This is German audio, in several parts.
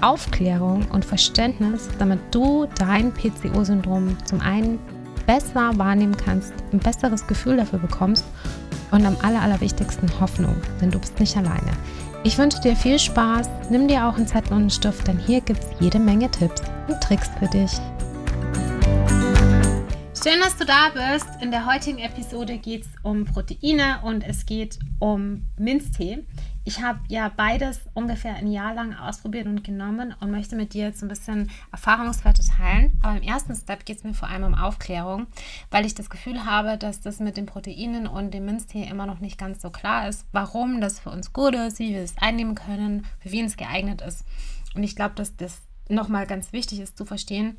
Aufklärung und Verständnis, damit du dein PCO-Syndrom zum einen besser wahrnehmen kannst, ein besseres Gefühl dafür bekommst und am aller, allerwichtigsten Hoffnung, denn du bist nicht alleine. Ich wünsche dir viel Spaß, nimm dir auch einen Zettel und einen Stift, denn hier gibt es jede Menge Tipps und Tricks für dich. Schön, dass du da bist. In der heutigen Episode geht es um Proteine und es geht um Minztee. Ich habe ja beides ungefähr ein Jahr lang ausprobiert und genommen und möchte mit dir jetzt ein bisschen Erfahrungswerte teilen. Aber im ersten Step geht es mir vor allem um Aufklärung, weil ich das Gefühl habe, dass das mit den Proteinen und dem Minztee immer noch nicht ganz so klar ist, warum das für uns gut ist, wie wir es einnehmen können, für wen es geeignet ist. Und ich glaube, dass das nochmal ganz wichtig ist zu verstehen,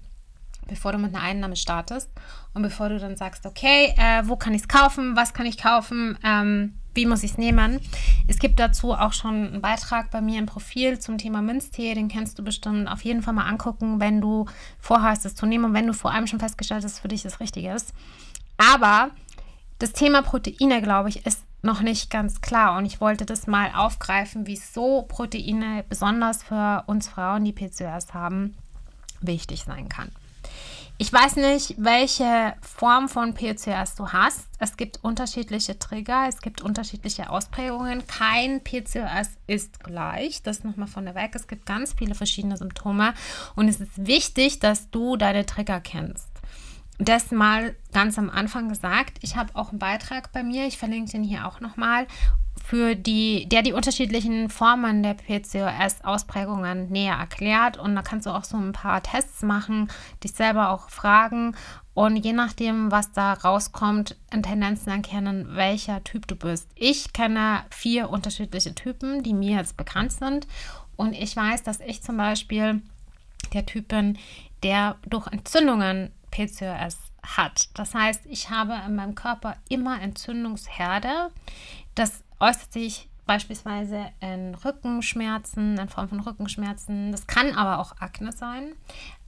bevor du mit einer Einnahme startest und bevor du dann sagst, okay, äh, wo kann ich es kaufen, was kann ich kaufen, ähm, wie muss ich es nehmen. Es gibt dazu auch schon einen Beitrag bei mir im Profil zum Thema Minztee, den kannst du bestimmt auf jeden Fall mal angucken, wenn du vorhast, es zu nehmen und wenn du vor allem schon festgestellt hast, für dich das Richtige ist. Aber das Thema Proteine, glaube ich, ist noch nicht ganz klar und ich wollte das mal aufgreifen, wieso Proteine besonders für uns Frauen, die PCOS haben, wichtig sein kann. Ich weiß nicht, welche Form von PCOS du hast. Es gibt unterschiedliche Trigger, es gibt unterschiedliche Ausprägungen. Kein PCOS ist gleich. Das nochmal von der Weg. Es gibt ganz viele verschiedene Symptome und es ist wichtig, dass du deine Trigger kennst. Das mal ganz am Anfang gesagt. Ich habe auch einen Beitrag bei mir. Ich verlinke den hier auch nochmal für die, der die unterschiedlichen Formen der PCOS-Ausprägungen näher erklärt. Und da kannst du auch so ein paar Tests machen, dich selber auch fragen und je nachdem, was da rauskommt, in Tendenzen erkennen, welcher Typ du bist. Ich kenne vier unterschiedliche Typen, die mir jetzt bekannt sind. Und ich weiß, dass ich zum Beispiel der Typ bin, der durch Entzündungen PCOS hat. Das heißt, ich habe in meinem Körper immer Entzündungsherde. Das äußert sich beispielsweise in Rückenschmerzen, in Form von Rückenschmerzen. Das kann aber auch Akne sein.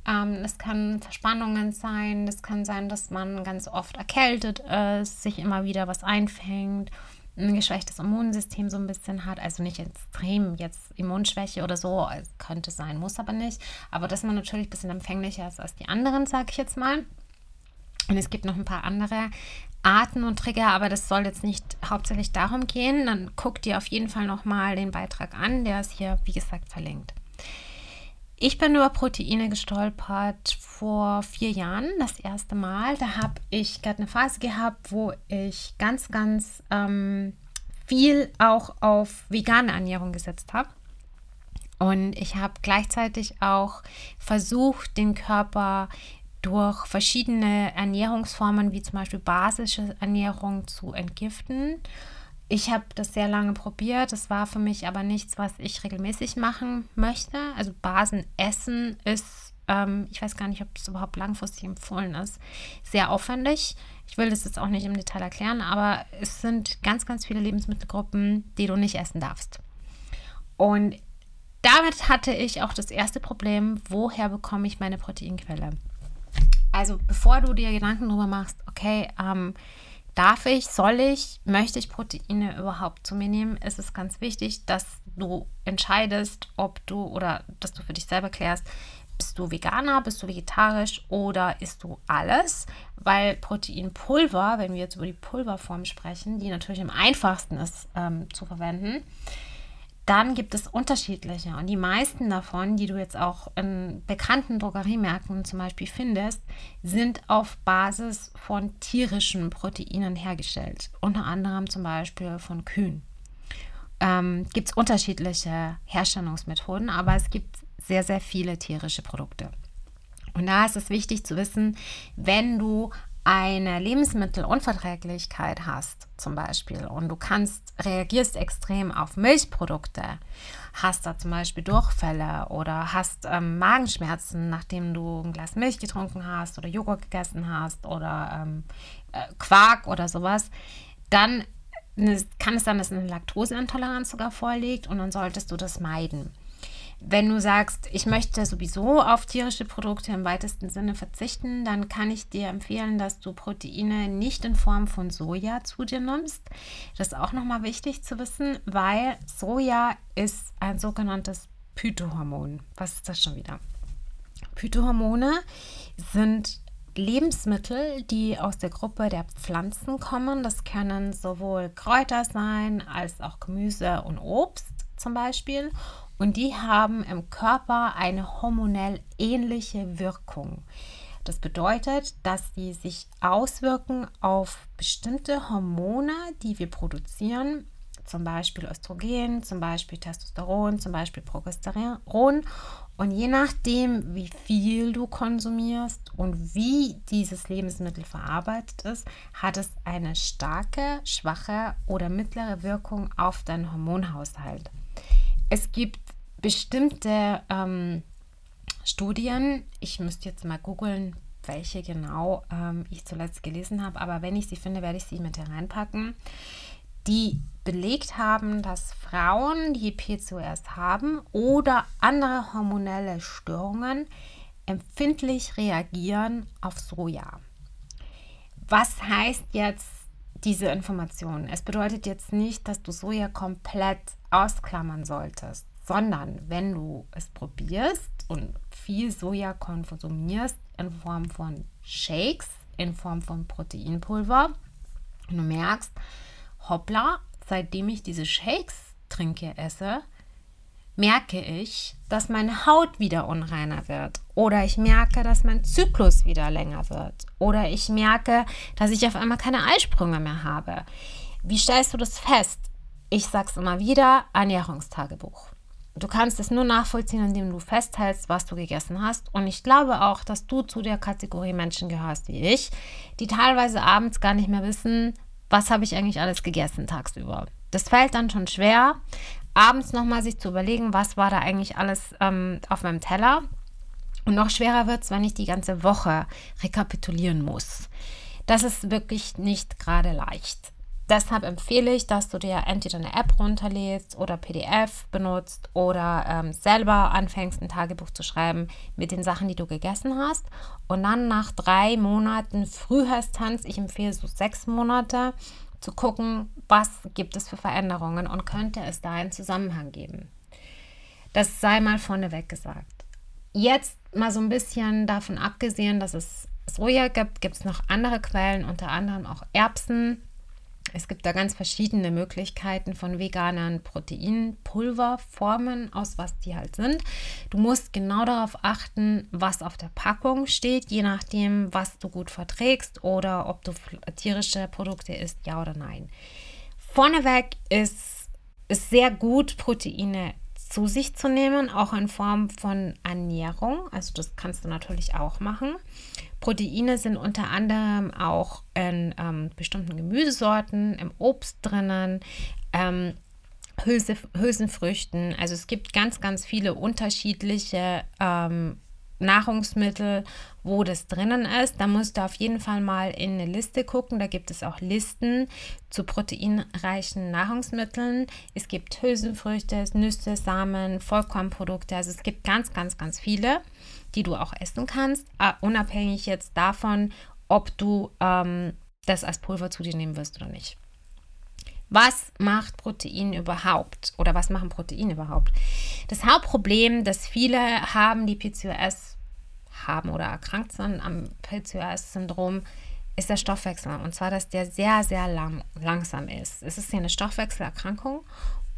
Ähm, kann Verspannungen sein. Das kann sein, dass man ganz oft erkältet ist, sich immer wieder was einfängt, ein geschwächtes Immunsystem so ein bisschen hat. Also nicht extrem jetzt Immunschwäche oder so. Könnte sein, muss aber nicht. Aber dass man natürlich ein bisschen empfänglicher ist als die anderen, sage ich jetzt mal. Und es gibt noch ein paar andere Arten und Trigger, aber das soll jetzt nicht hauptsächlich darum gehen. Dann guck dir auf jeden Fall nochmal den Beitrag an, der ist hier, wie gesagt, verlinkt. Ich bin über Proteine gestolpert vor vier Jahren, das erste Mal. Da habe ich gerade eine Phase gehabt, wo ich ganz, ganz ähm, viel auch auf vegane Ernährung gesetzt habe. Und ich habe gleichzeitig auch versucht, den Körper durch verschiedene Ernährungsformen, wie zum Beispiel basische Ernährung, zu entgiften. Ich habe das sehr lange probiert. Das war für mich aber nichts, was ich regelmäßig machen möchte. Also Basenessen ist, ähm, ich weiß gar nicht, ob es überhaupt langfristig empfohlen ist, sehr aufwendig. Ich will das jetzt auch nicht im Detail erklären, aber es sind ganz, ganz viele Lebensmittelgruppen, die du nicht essen darfst. Und damit hatte ich auch das erste Problem, woher bekomme ich meine Proteinquelle? Also bevor du dir Gedanken darüber machst, okay, ähm, darf ich, soll ich, möchte ich Proteine überhaupt zu mir nehmen, ist es ganz wichtig, dass du entscheidest, ob du oder dass du für dich selber klärst, bist du Veganer, bist du vegetarisch oder isst du alles? Weil Proteinpulver, wenn wir jetzt über die Pulverform sprechen, die natürlich am einfachsten ist ähm, zu verwenden, dann gibt es unterschiedliche und die meisten davon, die du jetzt auch in bekannten Drogeriemärkten zum Beispiel findest, sind auf Basis von tierischen Proteinen hergestellt. Unter anderem zum Beispiel von Kühen. Ähm, gibt es unterschiedliche Herstellungsmethoden, aber es gibt sehr, sehr viele tierische Produkte. Und da ist es wichtig zu wissen, wenn du eine Lebensmittelunverträglichkeit hast, zum Beispiel, und du kannst, reagierst extrem auf Milchprodukte, hast da zum Beispiel Durchfälle oder hast ähm, Magenschmerzen, nachdem du ein Glas Milch getrunken hast oder Joghurt gegessen hast oder ähm, äh, Quark oder sowas, dann kann es sein, dass eine Laktoseintoleranz sogar vorliegt und dann solltest du das meiden. Wenn du sagst, ich möchte sowieso auf tierische Produkte im weitesten Sinne verzichten, dann kann ich dir empfehlen, dass du Proteine nicht in Form von Soja zu dir nimmst. Das ist auch nochmal wichtig zu wissen, weil Soja ist ein sogenanntes Phytohormon. Was ist das schon wieder? Phytohormone sind Lebensmittel, die aus der Gruppe der Pflanzen kommen. Das können sowohl Kräuter sein als auch Gemüse und Obst zum Beispiel. Und die haben im Körper eine hormonell ähnliche Wirkung. Das bedeutet, dass sie sich auswirken auf bestimmte Hormone, die wir produzieren, zum Beispiel Östrogen, zum Beispiel Testosteron, zum Beispiel Progesteron. Und je nachdem, wie viel du konsumierst und wie dieses Lebensmittel verarbeitet ist, hat es eine starke, schwache oder mittlere Wirkung auf deinen Hormonhaushalt. Es gibt bestimmte ähm, Studien, ich müsste jetzt mal googeln, welche genau ähm, ich zuletzt gelesen habe, aber wenn ich sie finde, werde ich sie mit hereinpacken, die belegt haben, dass Frauen, die PCOS haben oder andere hormonelle Störungen, empfindlich reagieren auf Soja. Was heißt jetzt diese Information? Es bedeutet jetzt nicht, dass du Soja komplett ausklammern solltest, sondern wenn du es probierst und viel Soja konsumierst in Form von Shakes, in Form von Proteinpulver und du merkst, hoppla, seitdem ich diese Shakes trinke, esse, merke ich, dass meine Haut wieder unreiner wird oder ich merke, dass mein Zyklus wieder länger wird oder ich merke, dass ich auf einmal keine Eisprünge mehr habe. Wie stellst du das fest? Ich sag's immer wieder, Ernährungstagebuch. Du kannst es nur nachvollziehen, indem du festhältst, was du gegessen hast. Und ich glaube auch, dass du zu der Kategorie Menschen gehörst wie ich, die teilweise abends gar nicht mehr wissen, was habe ich eigentlich alles gegessen tagsüber. Das fällt dann schon schwer, abends nochmal sich zu überlegen, was war da eigentlich alles ähm, auf meinem Teller. Und noch schwerer wird es, wenn ich die ganze Woche rekapitulieren muss. Das ist wirklich nicht gerade leicht. Deshalb empfehle ich, dass du dir entweder eine App runterlädst oder PDF benutzt oder ähm, selber anfängst, ein Tagebuch zu schreiben mit den Sachen, die du gegessen hast. Und dann nach drei Monaten Frühhöstanz, ich empfehle so sechs Monate, zu gucken, was gibt es für Veränderungen und könnte es da einen Zusammenhang geben. Das sei mal vorneweg gesagt. Jetzt mal so ein bisschen davon abgesehen, dass es Soja gibt, gibt es noch andere Quellen, unter anderem auch Erbsen es gibt da ganz verschiedene Möglichkeiten von veganen Proteinpulverformen, aus was die halt sind. Du musst genau darauf achten, was auf der Packung steht, je nachdem, was du gut verträgst oder ob du tierische Produkte isst, ja oder nein. Vorneweg ist es sehr gut, Proteine zu sich zu nehmen, auch in Form von Ernährung. Also das kannst du natürlich auch machen. Proteine sind unter anderem auch in ähm, bestimmten Gemüsesorten, im Obst drinnen, ähm, Hülse, Hülsenfrüchten. Also es gibt ganz, ganz viele unterschiedliche ähm, Nahrungsmittel, wo das drinnen ist. Da musst du auf jeden Fall mal in eine Liste gucken. Da gibt es auch Listen zu proteinreichen Nahrungsmitteln. Es gibt Hülsenfrüchte, Nüsse, Samen, Vollkornprodukte. Also es gibt ganz, ganz, ganz viele die du auch essen kannst, uh, unabhängig jetzt davon, ob du ähm, das als Pulver zu dir nehmen wirst oder nicht. Was macht Protein überhaupt oder was machen Proteine überhaupt? Das Hauptproblem, das viele haben, die PCOS haben oder erkrankt sind am PCOS-Syndrom, ist der Stoffwechsel. Und zwar, dass der sehr, sehr lang, langsam ist. Es ist ja eine Stoffwechselerkrankung.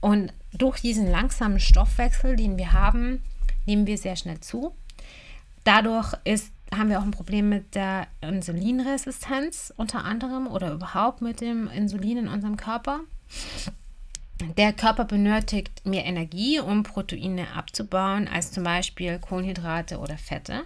Und durch diesen langsamen Stoffwechsel, den wir haben, nehmen wir sehr schnell zu. Dadurch ist, haben wir auch ein Problem mit der Insulinresistenz unter anderem oder überhaupt mit dem Insulin in unserem Körper. Der Körper benötigt mehr Energie, um Proteine abzubauen, als zum Beispiel Kohlenhydrate oder Fette.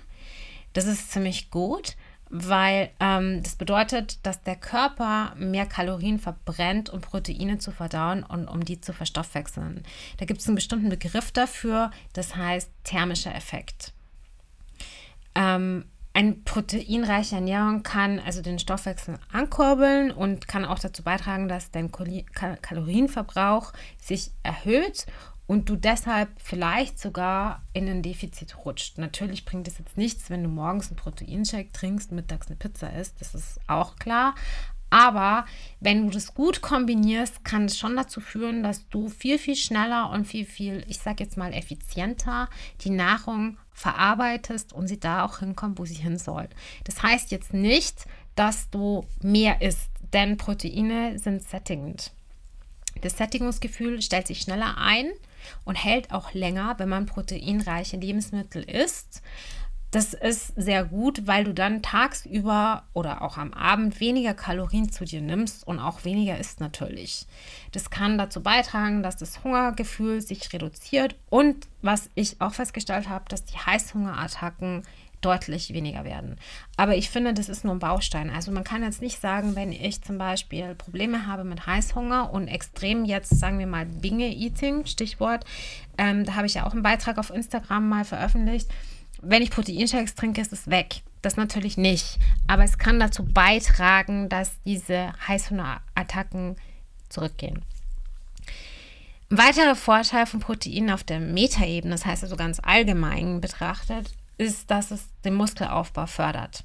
Das ist ziemlich gut, weil ähm, das bedeutet, dass der Körper mehr Kalorien verbrennt, um Proteine zu verdauen und um die zu verstoffwechseln. Da gibt es einen bestimmten Begriff dafür, das heißt thermischer Effekt. Ähm, eine proteinreiche Ernährung kann also den Stoffwechsel ankurbeln und kann auch dazu beitragen, dass dein Kalorienverbrauch sich erhöht und du deshalb vielleicht sogar in ein Defizit rutscht. Natürlich bringt es jetzt nichts, wenn du morgens einen Proteinshake trinkst, mittags eine Pizza isst, das ist auch klar. Aber wenn du das gut kombinierst, kann es schon dazu führen, dass du viel, viel schneller und viel, viel, ich sage jetzt mal, effizienter die Nahrung verarbeitest und sie da auch hinkommt, wo sie hin soll. Das heißt jetzt nicht, dass du mehr isst, denn Proteine sind sättigend. Das Sättigungsgefühl stellt sich schneller ein und hält auch länger, wenn man proteinreiche Lebensmittel isst. Das ist sehr gut, weil du dann tagsüber oder auch am Abend weniger Kalorien zu dir nimmst und auch weniger isst natürlich. Das kann dazu beitragen, dass das Hungergefühl sich reduziert und was ich auch festgestellt habe, dass die Heißhungerattacken deutlich weniger werden. Aber ich finde, das ist nur ein Baustein. Also man kann jetzt nicht sagen, wenn ich zum Beispiel Probleme habe mit Heißhunger und extrem jetzt, sagen wir mal, Binge-Eating, Stichwort, ähm, da habe ich ja auch einen Beitrag auf Instagram mal veröffentlicht wenn ich Proteinshakes trinke, ist es weg. Das natürlich nicht. Aber es kann dazu beitragen, dass diese Heißhungerattacken zurückgehen. Ein weiterer Vorteil von Proteinen auf der Metaebene, das heißt also ganz allgemein betrachtet, ist, dass es den Muskelaufbau fördert.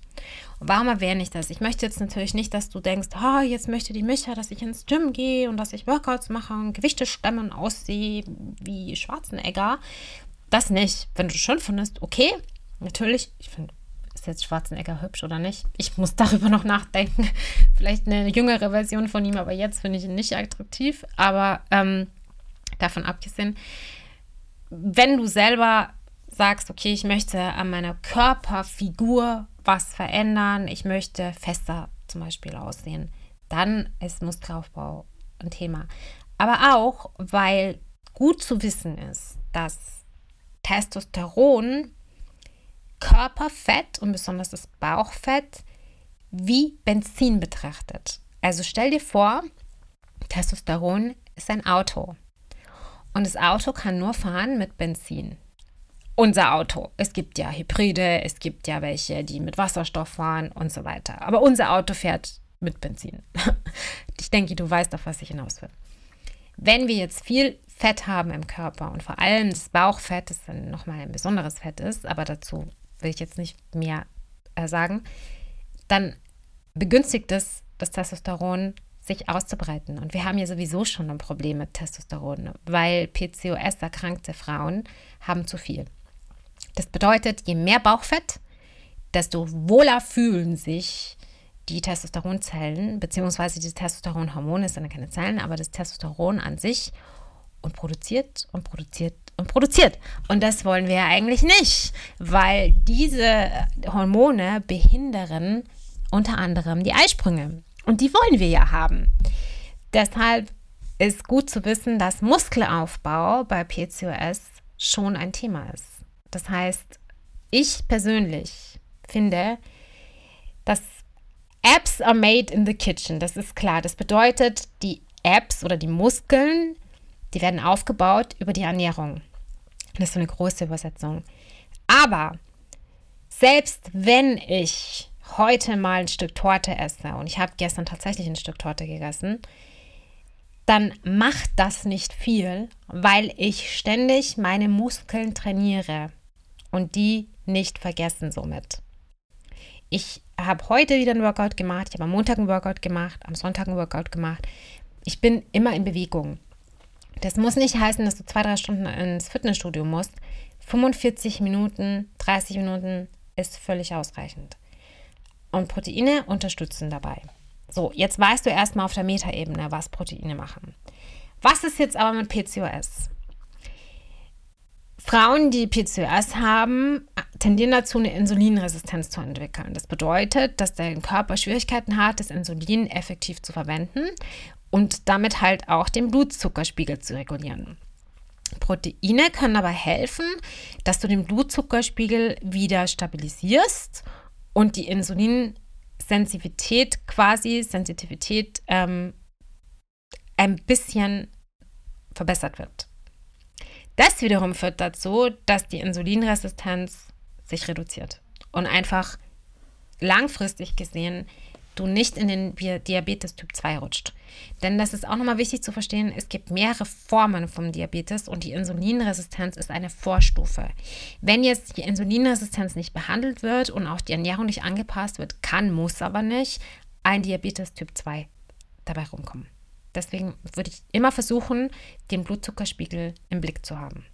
Und warum erwähne ich das? Ich möchte jetzt natürlich nicht, dass du denkst, oh, jetzt möchte die Micha, dass ich ins Gym gehe und dass ich Workouts mache und Gewichte stemme und aussehe wie Schwarzenegger. Das nicht. Wenn du schon findest, okay, natürlich, ich finde, ist jetzt Schwarzenegger hübsch oder nicht? Ich muss darüber noch nachdenken. Vielleicht eine jüngere Version von ihm, aber jetzt finde ich ihn nicht attraktiv. Aber ähm, davon abgesehen, wenn du selber sagst, okay, ich möchte an meiner Körperfigur was verändern, ich möchte fester zum Beispiel aussehen, dann ist Muskelaufbau ein Thema. Aber auch, weil gut zu wissen ist, dass Testosteron Körperfett und besonders das Bauchfett wie Benzin betrachtet. Also stell dir vor, Testosteron ist ein Auto und das Auto kann nur fahren mit Benzin. Unser Auto. Es gibt ja Hybride, es gibt ja welche, die mit Wasserstoff fahren und so weiter. Aber unser Auto fährt mit Benzin. Ich denke, du weißt, auf was ich hinaus will. Wenn wir jetzt viel Fett haben im Körper und vor allem das Bauchfett, das dann nochmal ein besonderes Fett ist, aber dazu will ich jetzt nicht mehr äh, sagen, dann begünstigt es das Testosteron sich auszubreiten. Und wir haben ja sowieso schon ein Problem mit Testosteron, weil PCOS-erkrankte Frauen haben zu viel. Das bedeutet, je mehr Bauchfett, desto wohler fühlen sich die Testosteronzellen, beziehungsweise die Testosteronhormone, es sind keine Zellen, aber das Testosteron an sich und produziert und produziert und produziert. Und das wollen wir ja eigentlich nicht, weil diese Hormone behindern unter anderem die Eisprünge. Und die wollen wir ja haben. Deshalb ist gut zu wissen, dass Muskelaufbau bei PCOS schon ein Thema ist. Das heißt, ich persönlich finde, dass Apps are made in the kitchen. Das ist klar. Das bedeutet, die Apps oder die Muskeln die werden aufgebaut über die Ernährung. Das ist so eine große Übersetzung. Aber selbst wenn ich heute mal ein Stück Torte esse und ich habe gestern tatsächlich ein Stück Torte gegessen, dann macht das nicht viel, weil ich ständig meine Muskeln trainiere und die nicht vergessen somit. Ich habe heute wieder ein Workout gemacht, ich habe am Montag ein Workout gemacht, am Sonntag ein Workout gemacht. Ich bin immer in Bewegung. Das muss nicht heißen, dass du zwei, drei Stunden ins Fitnessstudio musst. 45 Minuten, 30 Minuten ist völlig ausreichend. Und Proteine unterstützen dabei. So, jetzt weißt du erstmal auf der Metaebene, was Proteine machen. Was ist jetzt aber mit PCOS? Frauen, die PCOS haben, tendieren dazu, eine Insulinresistenz zu entwickeln. Das bedeutet, dass der Körper Schwierigkeiten hat, das Insulin effektiv zu verwenden und damit halt auch den Blutzuckerspiegel zu regulieren. Proteine können aber helfen, dass du den Blutzuckerspiegel wieder stabilisierst und die Insulinsensitivität quasi, Sensitivität ähm, ein bisschen verbessert wird. Das wiederum führt dazu, dass die Insulinresistenz sich reduziert und einfach langfristig gesehen du nicht in den Diabetes Typ 2 rutscht. Denn das ist auch nochmal wichtig zu verstehen, es gibt mehrere Formen vom Diabetes und die Insulinresistenz ist eine Vorstufe. Wenn jetzt die Insulinresistenz nicht behandelt wird und auch die Ernährung nicht angepasst wird, kann, muss aber nicht, ein Diabetes Typ 2 dabei rumkommen. Deswegen würde ich immer versuchen, den Blutzuckerspiegel im Blick zu haben.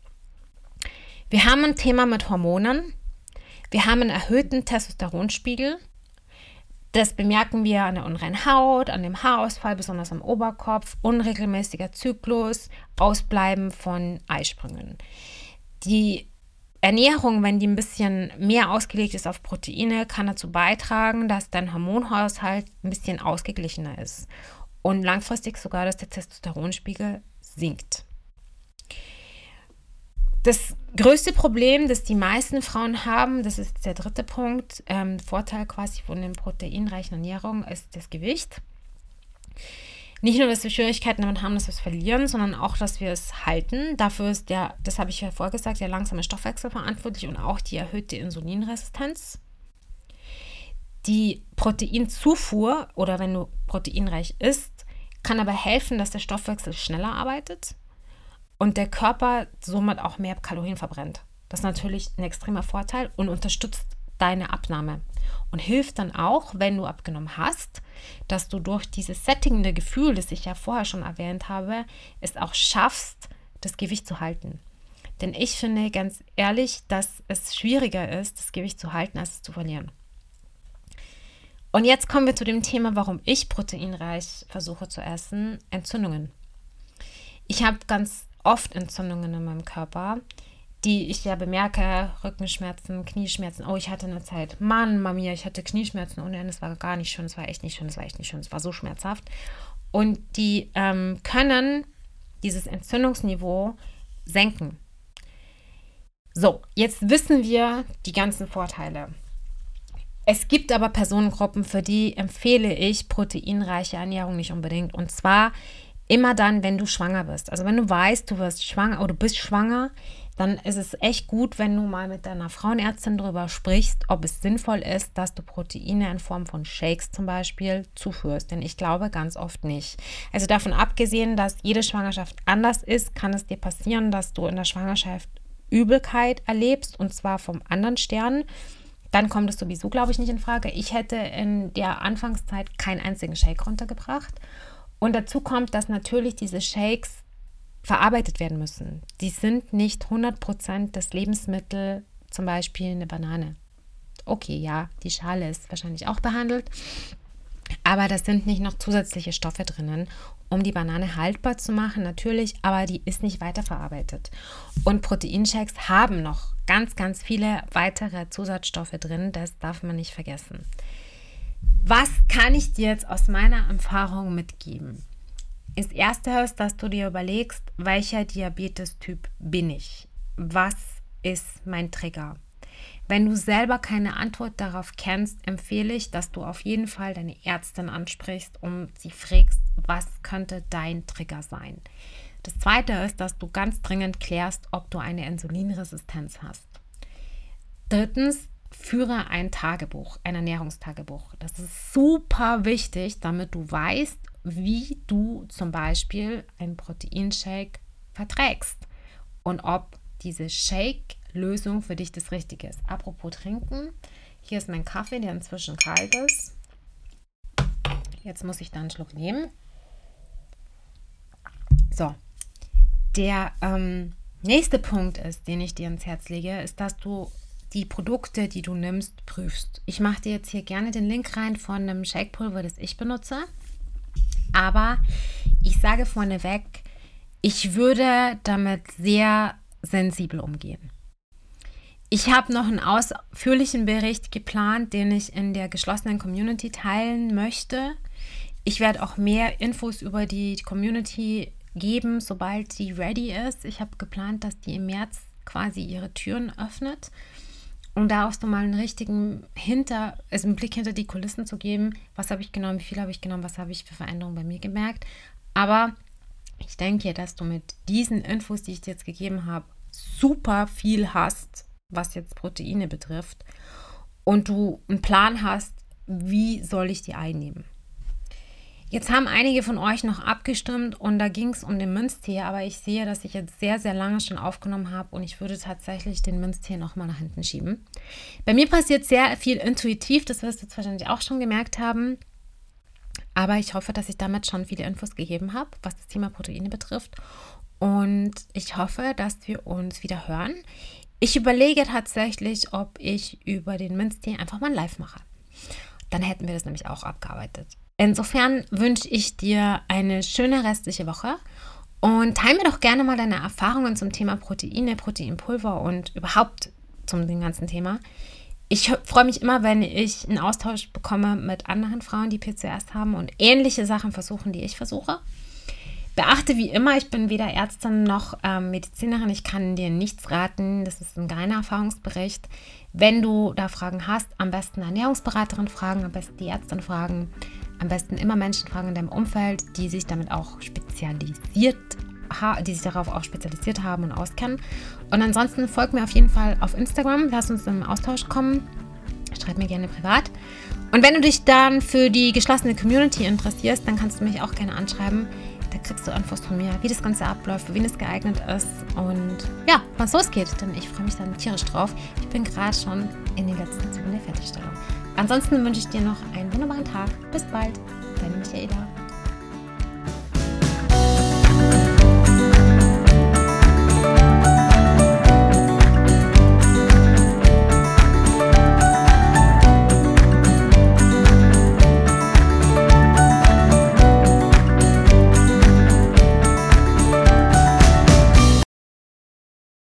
Wir haben ein Thema mit Hormonen. Wir haben einen erhöhten Testosteronspiegel. Das bemerken wir an der unreinen Haut, an dem Haarausfall, besonders am Oberkopf, unregelmäßiger Zyklus, Ausbleiben von Eisprüngen. Die Ernährung, wenn die ein bisschen mehr ausgelegt ist auf Proteine, kann dazu beitragen, dass dein Hormonhaushalt ein bisschen ausgeglichener ist und langfristig sogar, dass der Testosteronspiegel sinkt. Das größte Problem, das die meisten Frauen haben, das ist der dritte Punkt, ähm, Vorteil quasi von der proteinreichen Ernährung, ist das Gewicht. Nicht nur, dass wir Schwierigkeiten damit haben, dass wir es verlieren, sondern auch, dass wir es halten. Dafür ist der, das habe ich ja vorher gesagt, der langsame Stoffwechsel verantwortlich und auch die erhöhte Insulinresistenz. Die Proteinzufuhr oder wenn du proteinreich isst, kann aber helfen, dass der Stoffwechsel schneller arbeitet und der Körper somit auch mehr Kalorien verbrennt. Das ist natürlich ein extremer Vorteil und unterstützt deine Abnahme und hilft dann auch, wenn du abgenommen hast, dass du durch dieses sättigende Gefühl, das ich ja vorher schon erwähnt habe, es auch schaffst, das Gewicht zu halten. Denn ich finde ganz ehrlich, dass es schwieriger ist, das Gewicht zu halten, als es zu verlieren. Und jetzt kommen wir zu dem Thema, warum ich proteinreich versuche zu essen, Entzündungen. Ich habe ganz oft Entzündungen in meinem Körper, die ich ja bemerke, Rückenschmerzen, Knieschmerzen. Oh, ich hatte eine Zeit, Mann, Mami, ich hatte Knieschmerzen ohne Ende. Es war gar nicht schön, es war echt nicht schön, es war echt nicht schön, es war so schmerzhaft. Und die ähm, können dieses Entzündungsniveau senken. So, jetzt wissen wir die ganzen Vorteile. Es gibt aber Personengruppen, für die empfehle ich proteinreiche Ernährung nicht unbedingt. Und zwar immer dann, wenn du schwanger bist. Also wenn du weißt, du wirst schwanger oder du bist schwanger, dann ist es echt gut, wenn du mal mit deiner Frauenärztin darüber sprichst, ob es sinnvoll ist, dass du Proteine in Form von Shakes zum Beispiel zuführst. Denn ich glaube ganz oft nicht. Also davon abgesehen, dass jede Schwangerschaft anders ist, kann es dir passieren, dass du in der Schwangerschaft Übelkeit erlebst und zwar vom anderen Stern. Dann kommt es sowieso, glaube ich, nicht in Frage. Ich hätte in der Anfangszeit keinen einzigen Shake runtergebracht. Und dazu kommt, dass natürlich diese Shakes verarbeitet werden müssen. Die sind nicht 100% das Lebensmittel, zum Beispiel eine Banane. Okay, ja, die Schale ist wahrscheinlich auch behandelt, aber da sind nicht noch zusätzliche Stoffe drinnen, um die Banane haltbar zu machen, natürlich, aber die ist nicht weiterverarbeitet. Und Proteinshakes haben noch ganz, ganz viele weitere Zusatzstoffe drin, das darf man nicht vergessen. Was kann ich dir jetzt aus meiner Erfahrung mitgeben? Das erste ist, dass du dir überlegst, welcher Diabetes-Typ bin ich? Was ist mein Trigger? Wenn du selber keine Antwort darauf kennst, empfehle ich, dass du auf jeden Fall deine Ärztin ansprichst und sie fragst, was könnte dein Trigger sein. Das zweite ist, dass du ganz dringend klärst, ob du eine Insulinresistenz hast. Drittens, führe ein Tagebuch, ein Ernährungstagebuch. Das ist super wichtig, damit du weißt, wie du zum Beispiel einen Proteinshake verträgst und ob diese Shake-Lösung für dich das Richtige ist. Apropos trinken, hier ist mein Kaffee, der inzwischen kalt ist. Jetzt muss ich da einen Schluck nehmen. So, der ähm, nächste Punkt ist, den ich dir ins Herz lege, ist, dass du die Produkte, die du nimmst, prüfst. Ich mache dir jetzt hier gerne den Link rein von einem Shakepulver, das ich benutze. Aber ich sage vorneweg, ich würde damit sehr sensibel umgehen. Ich habe noch einen ausführlichen Bericht geplant, den ich in der geschlossenen Community teilen möchte. Ich werde auch mehr Infos über die Community geben, sobald die ready ist. Ich habe geplant, dass die im März quasi ihre Türen öffnet. Um da auch so mal einen richtigen hinter, also einen Blick hinter die Kulissen zu geben, was habe ich genommen, wie viel habe ich genommen, was habe ich für Veränderungen bei mir gemerkt. Aber ich denke, dass du mit diesen Infos, die ich dir jetzt gegeben habe, super viel hast, was jetzt Proteine betrifft und du einen Plan hast, wie soll ich die einnehmen. Jetzt haben einige von euch noch abgestimmt und da ging es um den Münztee, aber ich sehe, dass ich jetzt sehr, sehr lange schon aufgenommen habe und ich würde tatsächlich den Münztee nochmal nach hinten schieben. Bei mir passiert sehr viel intuitiv, das wirst du jetzt wahrscheinlich auch schon gemerkt haben. Aber ich hoffe, dass ich damit schon viele Infos gegeben habe, was das Thema Proteine betrifft. Und ich hoffe, dass wir uns wieder hören. Ich überlege tatsächlich, ob ich über den Minztee einfach mal live mache. Dann hätten wir das nämlich auch abgearbeitet. Insofern wünsche ich dir eine schöne restliche Woche und teile mir doch gerne mal deine Erfahrungen zum Thema Proteine, Proteinpulver und überhaupt zum dem ganzen Thema. Ich freue mich immer, wenn ich einen Austausch bekomme mit anderen Frauen, die PCOS haben und ähnliche Sachen versuchen, die ich versuche. Beachte wie immer, ich bin weder Ärztin noch ähm, Medizinerin. Ich kann dir nichts raten. Das ist ein reiner Erfahrungsbericht. Wenn du da Fragen hast, am besten Ernährungsberaterin fragen, am besten die Ärztin fragen, am besten immer Menschen fragen in deinem Umfeld, die sich damit auch spezialisiert die sich darauf auch spezialisiert haben und auskennen. Und ansonsten folg mir auf jeden Fall auf Instagram. Lass uns im Austausch kommen. Schreib mir gerne privat. Und wenn du dich dann für die geschlossene Community interessierst, dann kannst du mich auch gerne anschreiben. Da kriegst du Infos von mir, wie das Ganze abläuft, für wen es geeignet ist und ja, was losgeht. Denn ich freue mich dann tierisch drauf. Ich bin gerade schon in den letzten Zügen der Fertigstellung. Ansonsten wünsche ich dir noch einen wunderbaren Tag. Bis bald, deine Michaela.